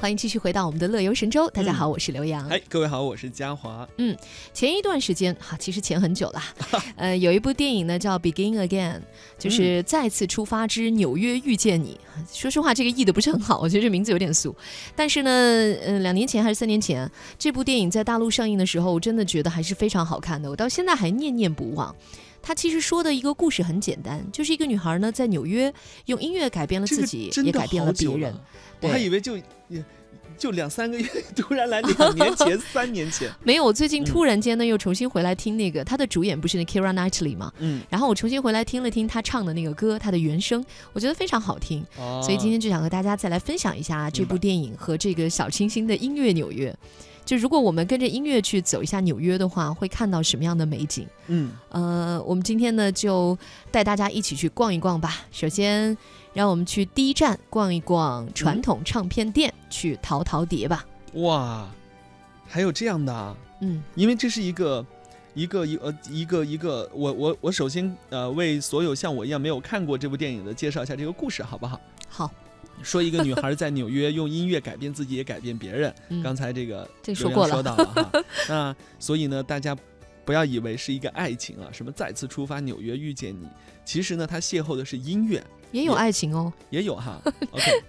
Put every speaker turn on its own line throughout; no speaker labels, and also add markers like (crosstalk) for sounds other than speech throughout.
欢迎继续回到我们的乐游神州。大家好，我是刘洋。
哎，各位好，我是嘉华。
嗯，前一段时间哈，其实前很久了，(laughs) 呃，有一部电影呢叫《Begin Again》，就是再次出发之纽约遇见你。说实话，这个译的不是很好，我觉得这名字有点俗。但是呢，呃，两年前还是三年前，这部电影在大陆上映的时候，我真的觉得还是非常好看的，我到现在还念念不忘。他其实说的一个故事很简单，就是一个女孩呢在纽约用音乐改变了自己，也改变了别人。
我还以为就也就两三个月，(laughs) 突然来两年前、三年前。(laughs)
没有，我最近突然间呢又重新回来听那个他的主演不是那 Kira Knightley 嘛？嗯。然后我重新回来听了听他唱的那个歌，他的原声，我觉得非常好听。哦。所以今天就想和大家再来分享一下这部电影和这个小清新的音乐纽约。就如果我们跟着音乐去走一下纽约的话，会看到什么样的美景？嗯，呃，我们今天呢就带大家一起去逛一逛吧。首先，让我们去第一站逛一逛传统唱片店，去淘淘碟吧。
哇，还有这样的？嗯，因为这是一个一个一呃一个一个，我我我首先呃为所有像我一样没有看过这部电影的介绍一下这个故事，好不好？
好。
说一个女孩在纽约用音乐改变自己，也改变别人。刚才这个
这说过了，
说到了哈。(laughs) 那所以呢，大家不要以为是一个爱情啊，什么再次出发纽约遇见你，其实呢，他邂逅的是音乐，
也有爱情哦，
也有哈。(laughs) OK，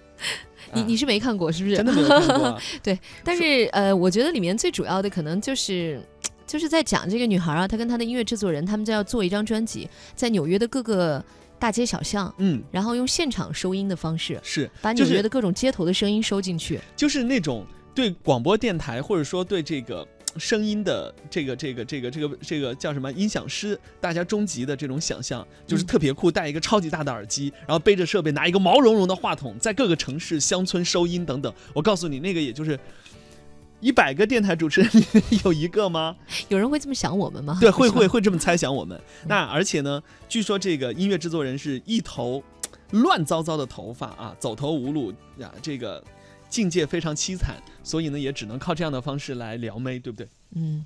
你你是没看过是不是？
真的没有看过。(laughs)
对，但是呃，我觉得里面最主要的可能就是就是在讲这个女孩啊，她跟她的音乐制作人，他们就要做一张专辑，在纽约的各个。大街小巷，嗯，然后用现场收音的方式，
是
把纽约的各种街头的声音收进去，
就是那种对广播电台或者说对这个声音的这个这个这个这个这个叫什么音响师，大家终极的这种想象，就是特别酷，戴一个超级大的耳机，然后背着设备，拿一个毛茸茸的话筒，在各个城市乡村收音等等。我告诉你，那个也就是。一百个电台主持人里有一个吗？
有人会这么想我们吗？
对，会会会这么猜想我们。那而且呢，据说这个音乐制作人是一头乱糟糟的头发啊，走投无路呀，这个境界非常凄惨，所以呢，也只能靠这样的方式来撩妹，对不对？嗯。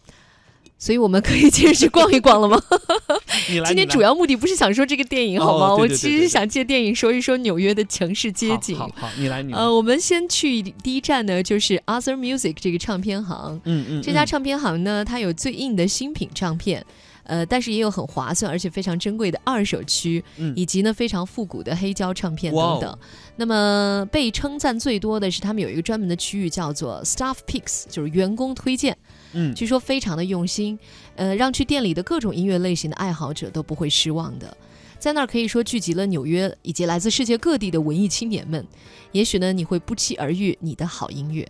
所以我们可以接着去逛一逛了吗？(laughs)
今
天主要目的不是想说这个电影好吗？我其实想借电影说一说纽约的城市街景。
好，好，你来，你来。
呃，我们先去第一站呢，就是 Other Music 这个唱片行。嗯嗯。这家唱片行呢，它有最硬的新品唱片，呃，但是也有很划算而且非常珍贵的二手区，以及呢非常复古的黑胶唱片等等。那么被称赞最多的是，他们有一个专门的区域叫做 Staff Picks，就是员工推荐。嗯，据说非常的用心，呃，让去店里的各种音乐类型的爱好者都不会失望的。在那儿可以说聚集了纽约以及来自世界各地的文艺青年们。也许呢，你会不期而遇你的好音乐。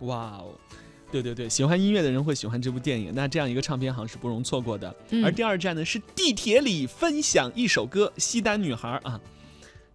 哇哦，对对对，喜欢音乐的人会喜欢这部电影。那这样一个唱片行是不容错过的。而第二站呢是地铁里分享一首歌，《西单女孩》啊。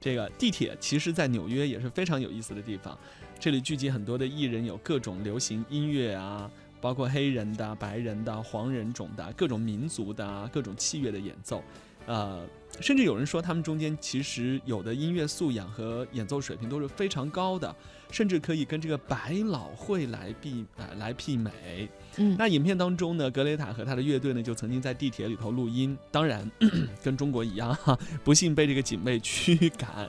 这个地铁其实在纽约也是非常有意思的地方，这里聚集很多的艺人，有各种流行音乐啊。包括黑人的、白人的、黄人种的各种民族的各种器乐的演奏，呃，甚至有人说他们中间其实有的音乐素养和演奏水平都是非常高的，甚至可以跟这个百老汇来比啊来媲美。嗯，那影片当中呢，格雷塔和他的乐队呢就曾经在地铁里头录音，当然 (clears throat) 跟中国一样哈，不幸被这个警卫驱赶。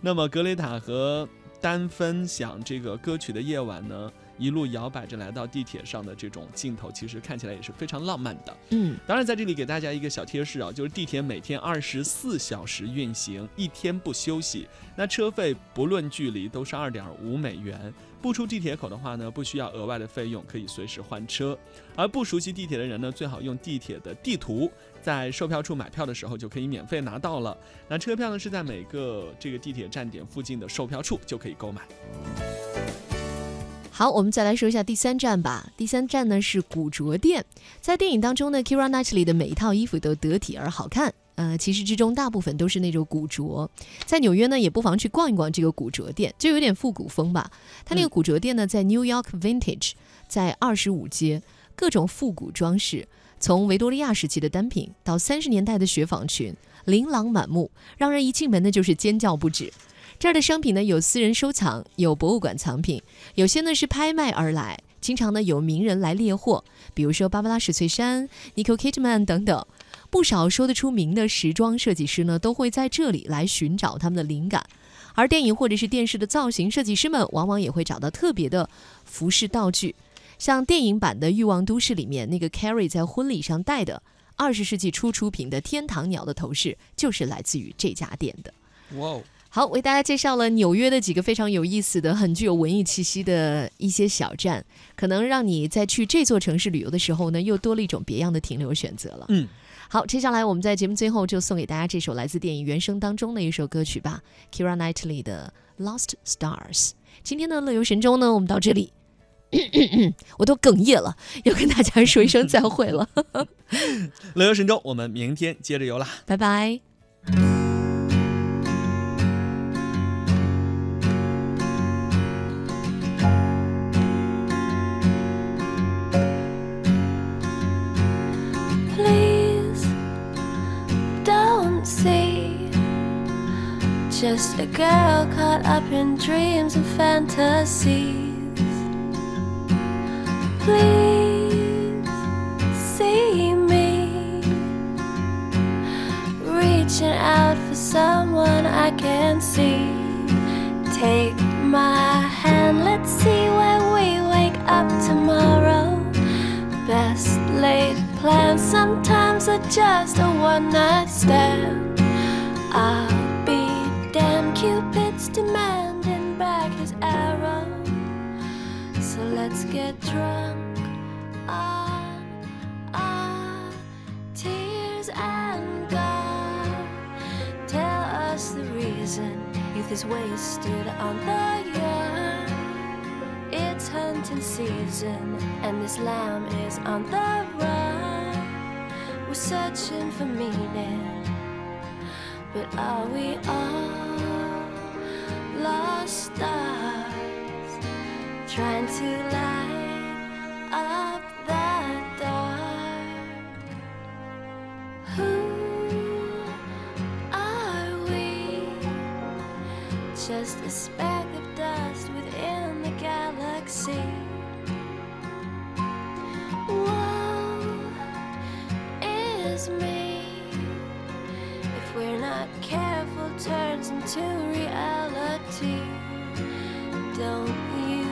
那么格雷塔和丹分享这个歌曲的夜晚呢？一路摇摆着来到地铁上的这种镜头，其实看起来也是非常浪漫的。嗯，当然在这里给大家一个小贴士啊，就是地铁每天二十四小时运行，一天不休息。那车费不论距离都是二点五美元。不出地铁口的话呢，不需要额外的费用，可以随时换车。而不熟悉地铁的人呢，最好用地铁的地图，在售票处买票的时候就可以免费拿到了。那车票呢是在每个这个地铁站点附近的售票处就可以购买。
好，我们再来说一下第三站吧。第三站呢是古着店。在电影当中呢，Kira Knightley 的每一套衣服都得体而好看。呃，其实之中大部分都是那种古着。在纽约呢，也不妨去逛一逛这个古着店，就有点复古风吧。它那个古着店呢，在 New York Vintage，在二十五街，各种复古装饰，从维多利亚时期的单品到三十年代的雪纺裙，琳琅满目，让人一进门呢就是尖叫不止。这儿的商品呢，有私人收藏，有博物馆藏品，有些呢是拍卖而来。经常呢有名人来猎货，比如说芭芭拉史翠珊、Nicole Kidman 等等。不少说得出名的时装设计师呢，都会在这里来寻找他们的灵感。
而电影或者是电视的造型设计师们，往往也会找到特别的服饰道具。像电影版的《欲望都市》里面，那个 Carrie 在婚礼上戴的二十世纪初出品的天堂鸟的头饰，就是来自于这家店的。哇哦！好，为大家介绍了纽约的几个非常有意思的、很具有文艺气息的一些小站，可能让你在去这座城市旅游的时候呢，又多了一种别样的停留选择了。嗯，好，接下来我们在节目最后就送给大家这首来自电影原声当中的一首歌曲吧，Kira Knightley 的《Lost Stars》。今天的乐游神州呢，我们到这里。(coughs) 我都哽咽了，要跟大家说一声再会了。(laughs)
乐游神州，我们明天接着游啦，
拜拜。Just a girl caught up in dreams and fantasies. please see me reaching out for someone I can see. Take my hand, let's see where we wake up tomorrow. Best laid plans sometimes are just a one night stand. I'll Cupid's demanding back his arrow. So let's get drunk. On tears and God. Tell us the reason youth is wasted on the young. It's hunting season, and this lamb is on the run. We're searching for meaning, but are we all lost stars trying to light up that dark? Who just a speck of dust within the galaxy. Woe is me if we're not careful, turns into reality. Don't you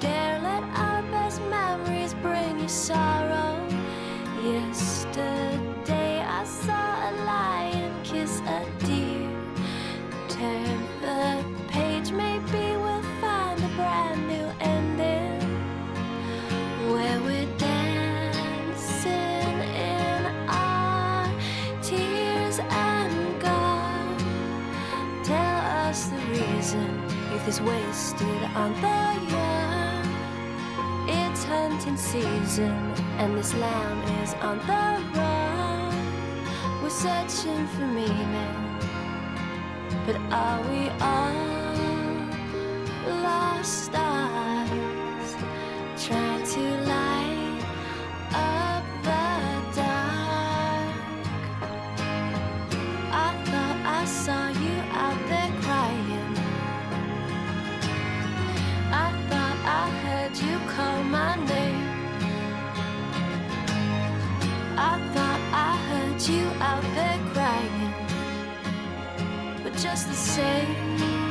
dare let our best memories bring you sorrow. On the. It's hunting season and this lamb is on the run. We're searching for meaning. But are we all? stars you out there crying. But just the same